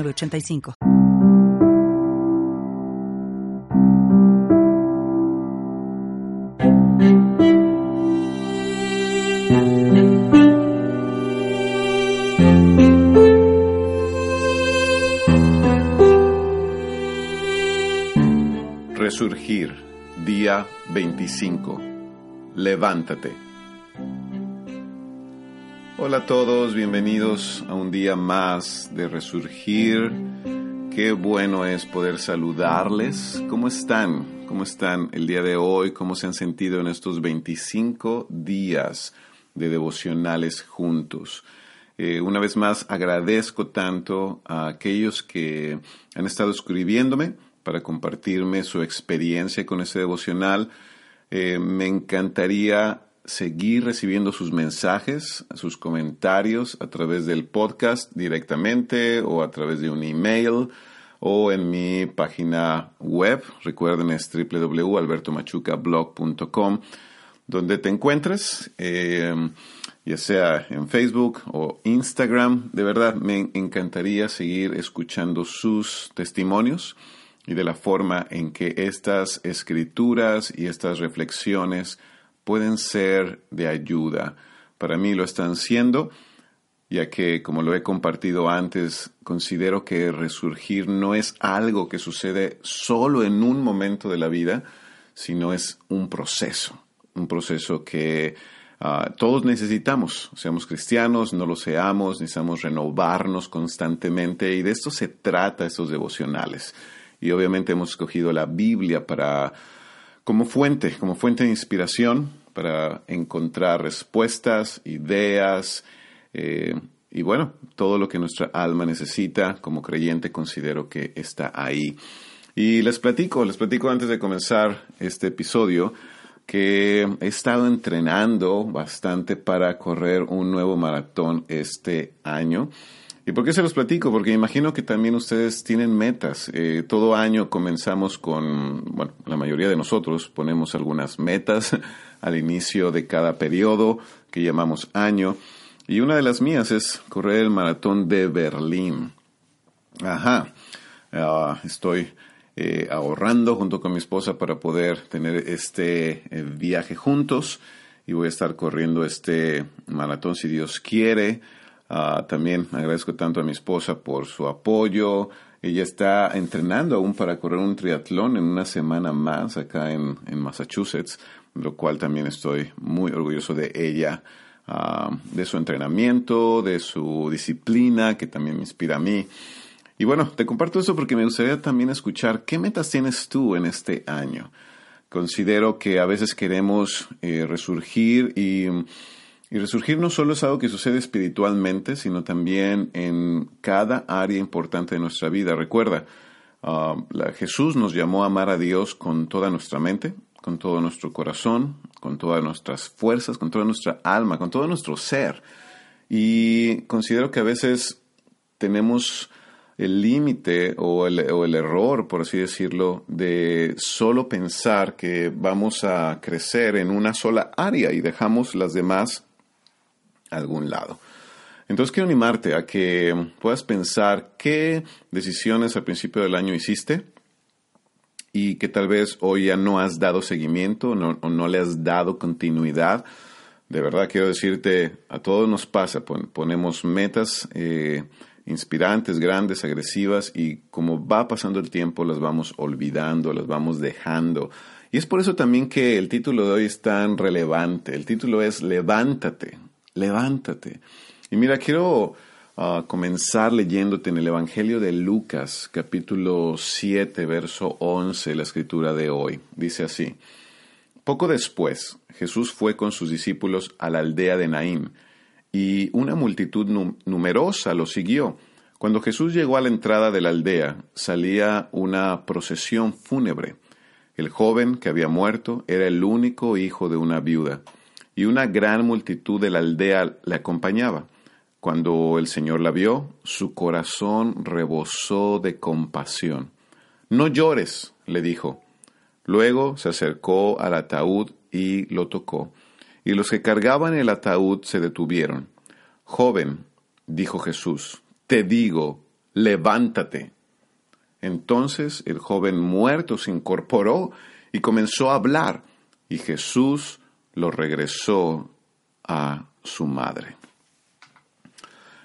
85 Resurgir, día 25. Levántate. Hola a todos, bienvenidos a un día más de Resurgir. Qué bueno es poder saludarles. ¿Cómo están? ¿Cómo están el día de hoy? ¿Cómo se han sentido en estos 25 días de devocionales juntos? Eh, una vez más, agradezco tanto a aquellos que han estado escribiéndome para compartirme su experiencia con ese devocional. Eh, me encantaría seguir recibiendo sus mensajes, sus comentarios a través del podcast directamente o a través de un email o en mi página web. Recuerden es www.albertomachucablog.com donde te encuentres, eh, ya sea en Facebook o Instagram. De verdad, me encantaría seguir escuchando sus testimonios y de la forma en que estas escrituras y estas reflexiones pueden ser de ayuda. Para mí lo están siendo, ya que, como lo he compartido antes, considero que resurgir no es algo que sucede solo en un momento de la vida, sino es un proceso, un proceso que ah, todos necesitamos, seamos cristianos, no lo seamos, necesitamos renovarnos constantemente y de esto se trata estos devocionales. Y obviamente hemos escogido la Biblia para como fuente, como fuente de inspiración para encontrar respuestas, ideas eh, y bueno, todo lo que nuestra alma necesita como creyente considero que está ahí. Y les platico, les platico antes de comenzar este episodio que he estado entrenando bastante para correr un nuevo maratón este año. ¿Y por qué se los platico? Porque imagino que también ustedes tienen metas. Eh, todo año comenzamos con, bueno, la mayoría de nosotros ponemos algunas metas al inicio de cada periodo que llamamos año. Y una de las mías es correr el maratón de Berlín. Ajá. Ah, estoy eh, ahorrando junto con mi esposa para poder tener este eh, viaje juntos y voy a estar corriendo este maratón si Dios quiere. Ah, también agradezco tanto a mi esposa por su apoyo. Ella está entrenando aún para correr un triatlón en una semana más acá en, Massachusetts, lo cual también estoy muy orgulloso de ella, ah, de su entrenamiento, de su disciplina, que también me inspira a mí. Y bueno, te comparto eso porque me gustaría también escuchar qué metas tienes tú en este año. Considero que a veces queremos eh, resurgir y y resurgir no solo es algo que sucede espiritualmente, sino también en cada área importante de nuestra vida. Recuerda, ah, Jesús nos llamó a amar a Dios con toda nuestra mente, con todo nuestro corazón, con todas nuestras fuerzas, con toda nuestra alma, con todo nuestro ser. Y considero que a veces tenemos el límite o el, o el, error, por así decirlo, de solo pensar que vamos a crecer en una sola área y dejamos las demás algún lado. Entonces quiero animarte a que puedas pensar qué decisiones al principio del año hiciste y que tal vez hoy ya no has dado seguimiento o no le has dado continuidad. De verdad quiero decirte, a todos nos pasa, ponemos metas eh, inspirantes, grandes, agresivas y como va pasando el tiempo las vamos olvidando, las vamos dejando. Y es por eso también que el título de hoy es tan relevante. El título es Levántate levántate. Y mira, quiero ah, comenzar leyéndote en el Evangelio de Lucas, capítulo 7, verso 11, la escritura de hoy. Dice así, poco después Jesús fue con sus discípulos a la aldea de Naín, y una multitud numerosa lo siguió. Cuando Jesús llegó a la entrada de la aldea, salía una procesión fúnebre. El joven que había muerto era el único hijo de una viuda, y una gran multitud de la aldea le acompañaba. Cuando el Señor la vio, su corazón rebosó de compasión. No llores, le dijo. Luego se acercó al ataúd y lo tocó, y los que cargaban el ataúd se detuvieron. Joven, dijo Jesús, te digo, levántate. Entonces el joven muerto se incorporó y comenzó a hablar, y Jesús lo regresó a su madre.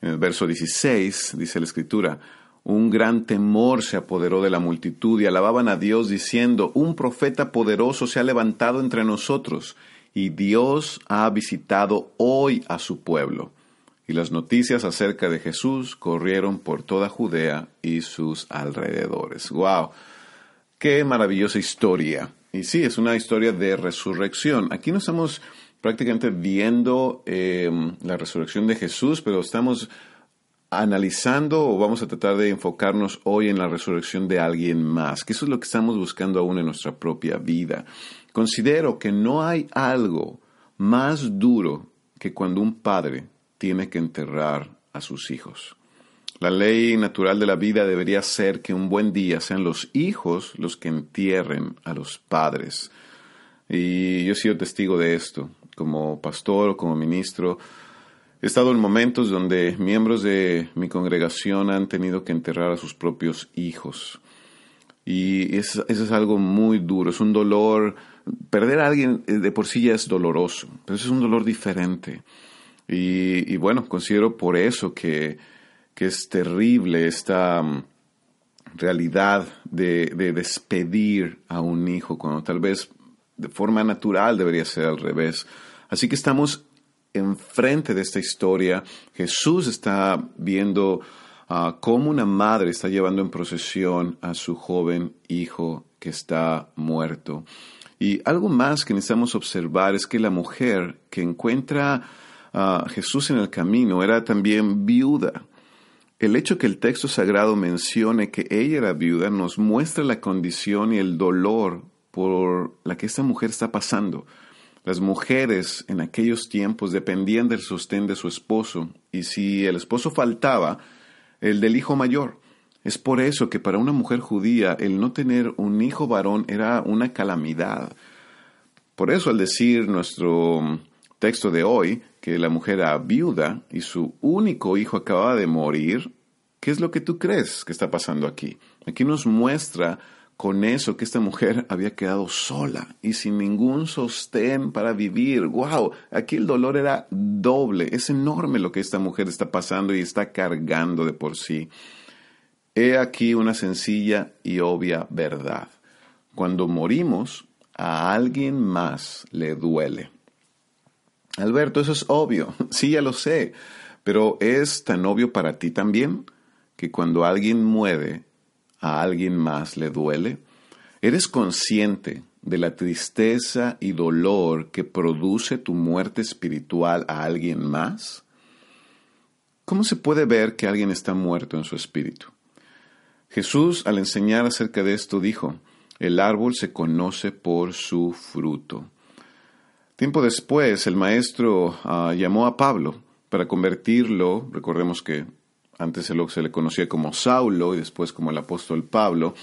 En el verso 16 dice la escritura, un gran temor se apoderó de la multitud y alababan a Dios diciendo, un profeta poderoso se ha levantado entre nosotros y Dios ha visitado hoy a su pueblo y las noticias acerca de Jesús corrieron por toda Judea y sus alrededores. ¡Wow! ¡Qué maravillosa historia! Y sí, es una historia de resurrección. Aquí no estamos prácticamente viendo em, la resurrección de Jesús, pero estamos analizando o vamos a tratar de enfocarnos hoy en la resurrección de alguien más, que eso es lo que estamos buscando aún en nuestra propia vida. Considero que no hay algo más duro que cuando un padre tiene que enterrar a sus hijos. La ley natural de la vida debería ser que un buen día sean los hijos los que entierren a los padres. Y yo he sido testigo de esto. Como pastor o como ministro, he estado en momentos donde miembros de mi congregación han tenido que enterrar a sus propios hijos. Y eso, es algo muy duro, es un dolor. Perder a alguien de por sí ya es doloroso, pero eso es un dolor diferente. Y, bueno, considero por eso que, es terrible esta mm, realidad de, despedir a un hijo cuando tal vez de forma natural debería ser al revés. Así que estamos enfrente de esta historia. Jesús está viendo uh, cómo una madre está llevando en procesión a su joven hijo que está muerto. Y algo más que necesitamos observar es que la mujer que encuentra Jesús en el camino era también viuda. El hecho que el texto sagrado mencione que ella era viuda nos muestra la condición y el dolor por la que esta mujer está pasando. Las mujeres en aquellos tiempos dependían del sostén de su esposo y si el esposo faltaba, el del hijo mayor. Es por eso que para una mujer judía el no tener un hijo varón era una calamidad. Por eso al decir nuestro texto de hoy, que la mujer era viuda y su único hijo acababa de morir, ¿qué es lo que tú crees que está pasando aquí? Aquí nos muestra con eso que esta mujer había quedado sola y sin ningún sostén para vivir. ¡Wow! Aquí el dolor era doble. Es enorme lo que esta mujer está pasando y está cargando de por sí. He aquí una sencilla y obvia verdad. Cuando morimos, a alguien más le duele. Alberto, eso es obvio, sí, ya lo sé, pero es tan obvio para ti también que cuando alguien muere, a alguien más le duele. ¿Eres consciente de la tristeza y dolor que produce tu muerte espiritual a alguien más? ¿Cómo se puede ver que alguien está muerto en su espíritu? Jesús, al enseñar acerca de esto, dijo, el árbol se conoce por su fruto. Tiempo después, el maestro ah, llamó a Pablo para convertirlo, recordemos que antes se le conocía como Saulo y después como el apóstol Pablo,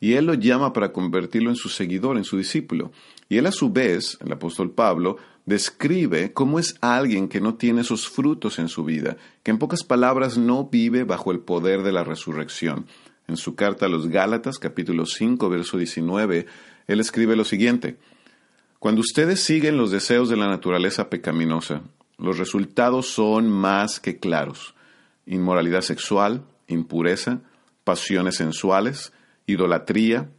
y él lo llama para convertirlo en su seguidor, en su discípulo. Y él a su vez, el apóstol Pablo, describe cómo es alguien que no tiene esos frutos en su vida, que en pocas palabras no vive bajo el poder de la resurrección. En su carta a los Gálatas, capítulo 5, verso 19, él escribe lo siguiente, cuando ustedes siguen los deseos de la naturaleza pecaminosa, los resultados son más que claros. Inmoralidad sexual, impureza, pasiones sensuales, idolatría,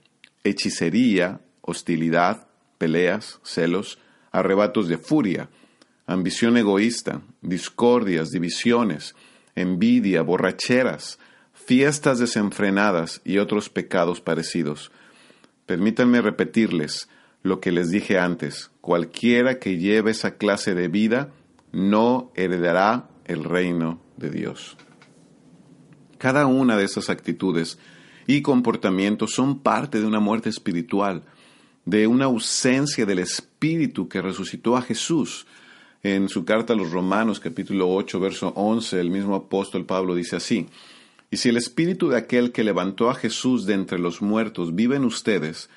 hechicería, hostilidad, peleas, celos, arrebatos de furia, ambición egoísta, discordias, divisiones, envidia, borracheras, fiestas desenfrenadas y otros pecados parecidos. Permítanme repetirles, lo que les dije antes, cualquiera que lleve esa clase de vida no heredará el reino de Dios. Cada una de esas actitudes y comportamientos son parte de una muerte espiritual, de una ausencia del Espíritu que resucitó a Jesús. En su carta a los Romanos capítulo 8, verso 11, el mismo apóstol Pablo dice así, Y si el Espíritu de aquel que levantó a Jesús de entre los muertos vive en ustedes,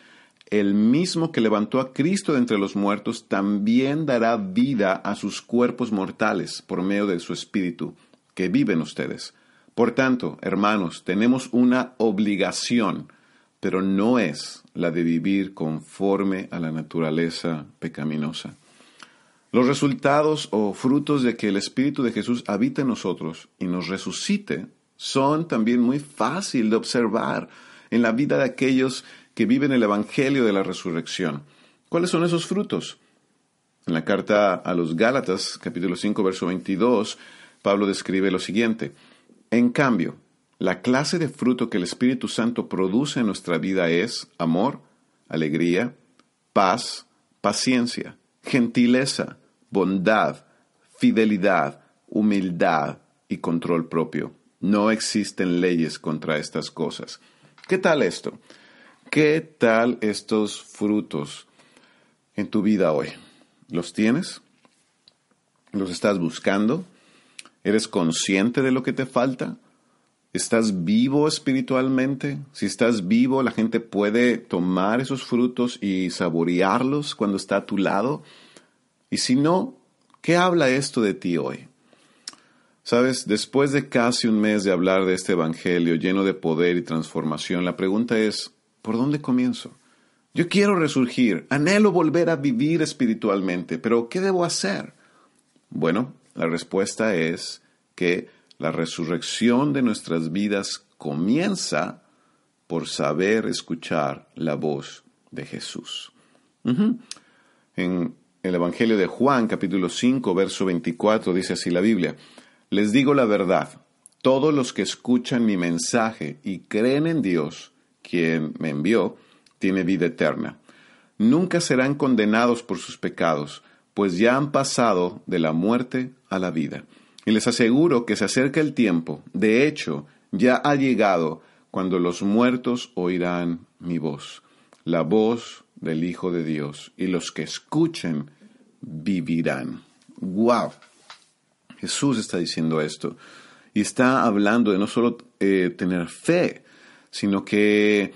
el mismo que levantó a Cristo de entre los muertos también dará vida a sus cuerpos mortales por medio de su Espíritu, que vive en ustedes. Por tanto, hermanos, tenemos una obligación, pero no es la de vivir conforme a la naturaleza pecaminosa. Los resultados o frutos de que el Espíritu de Jesús habite en nosotros y nos resucite son también muy fácil de observar en la vida de aquellos que viven el Evangelio de la resurrección. ¿Cuáles son esos frutos? En la carta a los Gálatas, capítulo 5, verso 22, Pablo describe lo siguiente. En cambio, la clase de fruto que el Espíritu Santo produce en nuestra vida es amor, alegría, paz, paciencia, gentileza, bondad, fidelidad, humildad y control propio. No existen leyes contra estas cosas. ¿Qué tal esto? ¿Qué tal estos frutos en tu vida hoy? ¿Los tienes? ¿Los estás buscando? ¿Eres consciente de lo que te falta? ¿Estás vivo espiritualmente? Si estás vivo, la gente puede tomar esos frutos y saborearlos cuando está a tu lado. Y si no, ¿qué habla esto de ti hoy? Sabes, después de casi un mes de hablar de este Evangelio lleno de poder y transformación, la pregunta es, ¿Por dónde comienzo? Yo quiero resurgir, anhelo volver a vivir espiritualmente, pero ¿qué debo hacer? Bueno, la respuesta es que la resurrección de nuestras vidas comienza por saber escuchar la voz de Jesús. En el Evangelio de Juan, capítulo 5, verso 24, dice así la Biblia, Les digo la verdad, todos los que escuchan mi mensaje y creen en Dios, quien me envió, tiene vida eterna. Nunca serán condenados por sus pecados, pues ya han pasado de la muerte a la vida. Y les aseguro que se acerca el tiempo, de hecho, ya ha llegado cuando los muertos oirán mi voz, la voz del Hijo de Dios, y los que escuchen vivirán. ¡Wow! Jesús está diciendo esto. Y está hablando de no solo eh, tener fe, sino que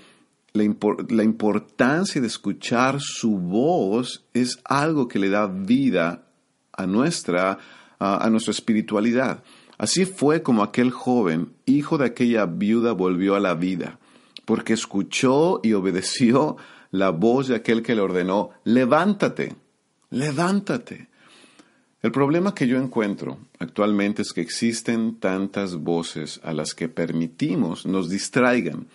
la, importancia de escuchar su voz es algo que le da vida a nuestra, a nuestra espiritualidad. Así fue como aquel joven, hijo de aquella viuda, volvió a la vida, porque escuchó y obedeció la voz de aquel que le ordenó, levántate, levántate. El problema que yo encuentro actualmente es que existen tantas voces a las que permitimos nos distraigan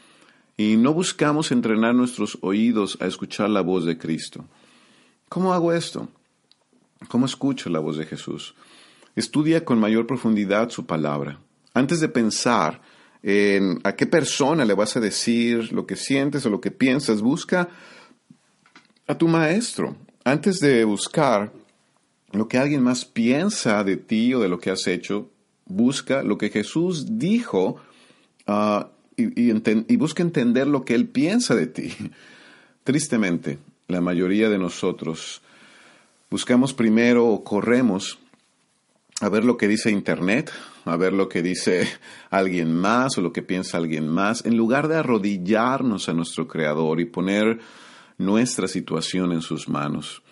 y no buscamos entrenar nuestros oídos a escuchar la voz de Cristo. ¿Cómo hago esto? ¿Cómo escucho la voz de Jesús? Estudia con mayor profundidad su palabra. Antes de pensar en a qué persona le vas a decir lo que sientes o lo que piensas, busca a tu maestro. Antes de buscar lo que alguien más piensa de ti o de lo que has hecho, busca lo que Jesús dijo uh, y, y, busca entender lo que Él piensa de ti. Tristemente, la mayoría de nosotros buscamos primero o corremos a ver lo que dice Internet, a ver lo que dice alguien más o lo que piensa alguien más, en lugar de arrodillarnos a nuestro Creador y poner nuestra situación en sus manos.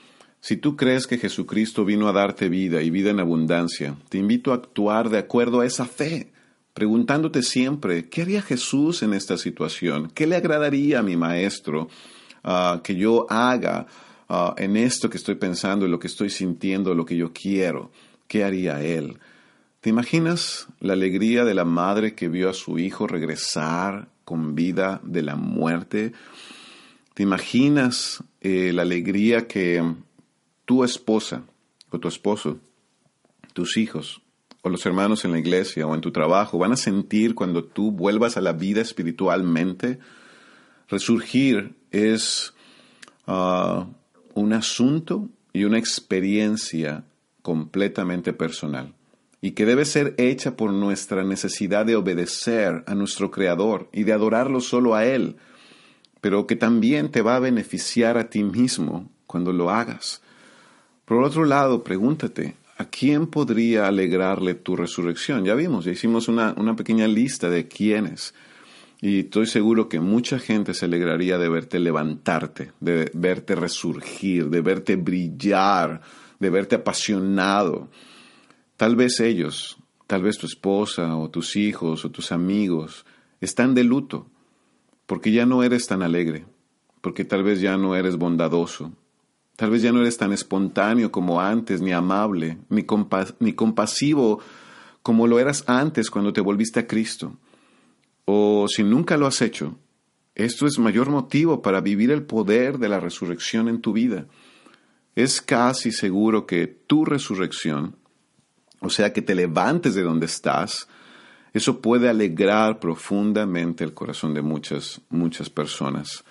Si tú crees que Jesucristo vino a darte vida y vida en abundancia, te invito a actuar de acuerdo a esa fe, preguntándote siempre, ¿qué haría Jesús en esta situación? ¿Qué le agradaría a mi Maestro uh, que yo haga uh, en esto que estoy pensando, en lo que estoy sintiendo, lo que yo quiero? ¿Qué haría Él? ¿Te imaginas la alegría de la madre que vio a su hijo regresar con vida de la muerte? ¿Te imaginas eh, la alegría que tu esposa o tu esposo, tus hijos o los hermanos en la iglesia o en tu trabajo van a sentir cuando tú vuelvas a la vida espiritualmente. Resurgir es ah, un asunto y una experiencia completamente personal. y que debe ser hecha por nuestra necesidad de obedecer a nuestro Creador y de adorarlo solo a Él, pero que también te va a beneficiar a ti mismo cuando lo hagas. Por otro lado, pregúntate, ¿a quién podría alegrarle tu resurrección? Ya vimos, ya hicimos una, una pequeña lista de quiénes. Y estoy seguro que mucha gente se alegraría de verte levantarte, de verte resurgir, de verte brillar, de verte apasionado. Tal vez ellos, tal vez tu esposa o tus hijos o tus amigos están de luto porque ya no eres tan alegre, porque tal vez ya no eres bondadoso, tal vez ya no eres tan espontáneo como antes, ni amable, ni, compasivo como lo eras antes cuando te volviste a Cristo. O si nunca lo has hecho, esto es mayor motivo para vivir el poder de la resurrección en tu vida. Es casi seguro que tu resurrección o sea, que te levantes de donde estás, eso puede alegrar profundamente el corazón de muchas, muchas personas.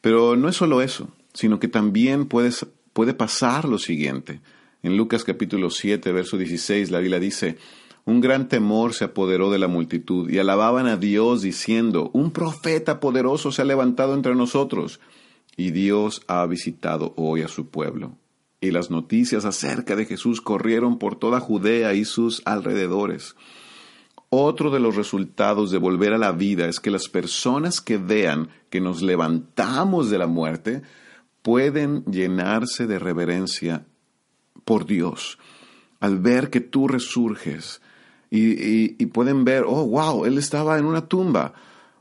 Pero no es solo eso, sino que también puede pasar lo siguiente. En Lucas capítulo 7, verso 16, la Biblia dice, un gran temor se apoderó de la multitud y alababan a Dios diciendo, un profeta poderoso se ha levantado entre nosotros y Dios ha visitado hoy a su pueblo y las noticias acerca de Jesús corrieron por toda Judea y sus alrededores. Otro de los resultados de volver a la vida es que las personas que vean que nos levantamos de la muerte pueden llenarse de reverencia por Dios al ver que tú resurges y, pueden ver, oh, wow, él estaba en una tumba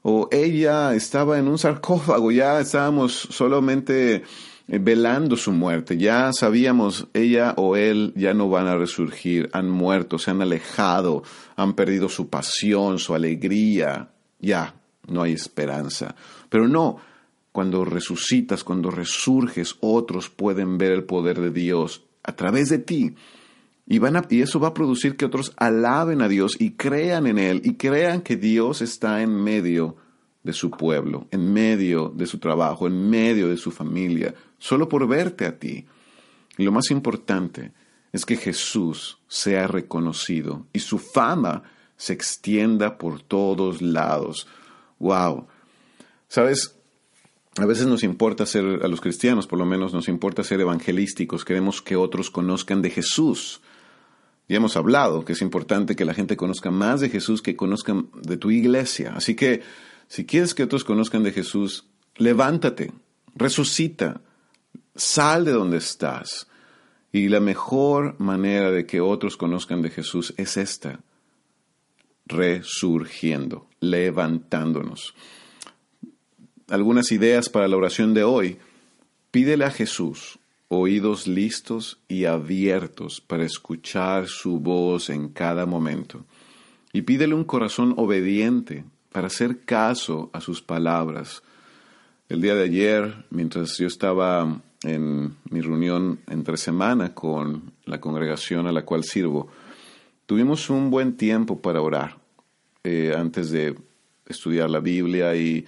o ella estaba en un sarcófago, ya estábamos solamente eh, velando su muerte. Ya sabíamos, ella o él ya no van a resurgir, han muerto, se han alejado, han perdido su pasión, su alegría, ya no hay esperanza. Pero no, cuando resucitas, cuando resurges, otros pueden ver el poder de Dios a través de ti. Y, van y eso va a producir que otros alaben a Dios y crean en Él y crean que Dios está en medio de su pueblo, en medio de su trabajo, en medio de su familia, solo por verte a ti. Y lo más importante es que Jesús sea reconocido y su fama se extienda por todos lados. ¡Wow! ¿Sabes? A veces nos importa ser, a los cristianos por lo menos, nos importa ser evangelísticos, queremos que otros conozcan de Jesús. Ya hemos hablado que es importante que la gente conozca más de Jesús que conozcan de tu iglesia. Así que, si quieres que otros conozcan de Jesús, levántate, resucita, Sal de donde estás. Y la mejor manera de que otros conozcan de Jesús es esta, resurgiendo, levantándonos. Algunas ideas para la oración de hoy. Pídele a Jesús oídos listos y abiertos para escuchar su voz en cada momento. Y pídele un corazón obediente para hacer caso a sus palabras. El día de ayer, mientras yo estaba en mi reunión entre semana con la congregación a la cual sirvo, tuvimos un buen tiempo para orar eh, antes de estudiar la Biblia y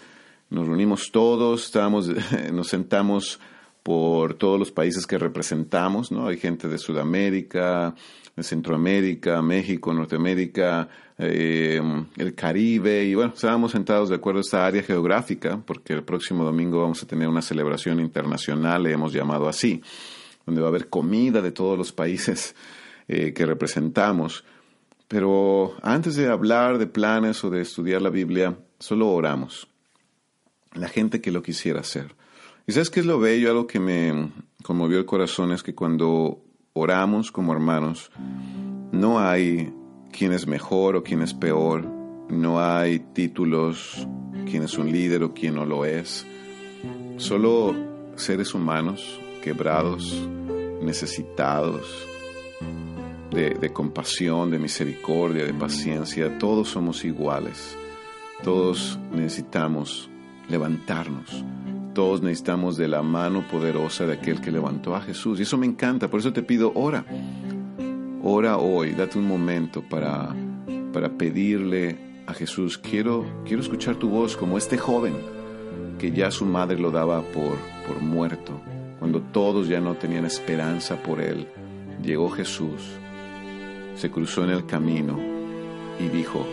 nos reunimos todos, estábamos, nos sentamos por todos los países que representamos, ¿no? Hay gente de Sudamérica, de Centroamérica, México, Norteamérica, eh, el Caribe, y bueno, estábamos sentados de acuerdo a esta área geográfica, porque el próximo domingo vamos a tener una celebración internacional, le hemos llamado así, donde va a haber comida de todos los países eh, que representamos. Pero antes de hablar de planes o de estudiar la Biblia, solo oramos. La gente que lo quisiera hacer. ¿Y sabes qué es lo bello? Algo que me conmovió el corazón es que cuando oramos como hermanos, no hay quién es mejor o quién es peor, no hay títulos, quién es un líder o quién no lo es, solo seres humanos quebrados, necesitados de, de compasión, de misericordia, de paciencia, todos somos iguales, todos necesitamos levantarnos todos necesitamos de la mano poderosa de aquel que levantó a Jesús. Y eso me encanta, por eso te pido, ora. Ora hoy, date un momento para, para pedirle a Jesús, quiero, quiero escuchar tu voz como este joven que ya su madre lo daba por, por muerto, cuando todos ya no tenían esperanza por él. Llegó Jesús se cruzó en el camino y dijo,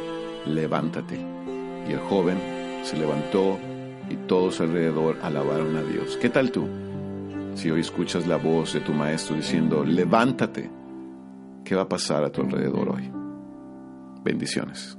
levántate. Y el joven se levantó y todos alrededor alabaron a Dios. ¿Qué tal tú? Si hoy escuchas la voz de tu maestro diciendo, levántate, ¿qué va a pasar a tu alrededor hoy? Bendiciones.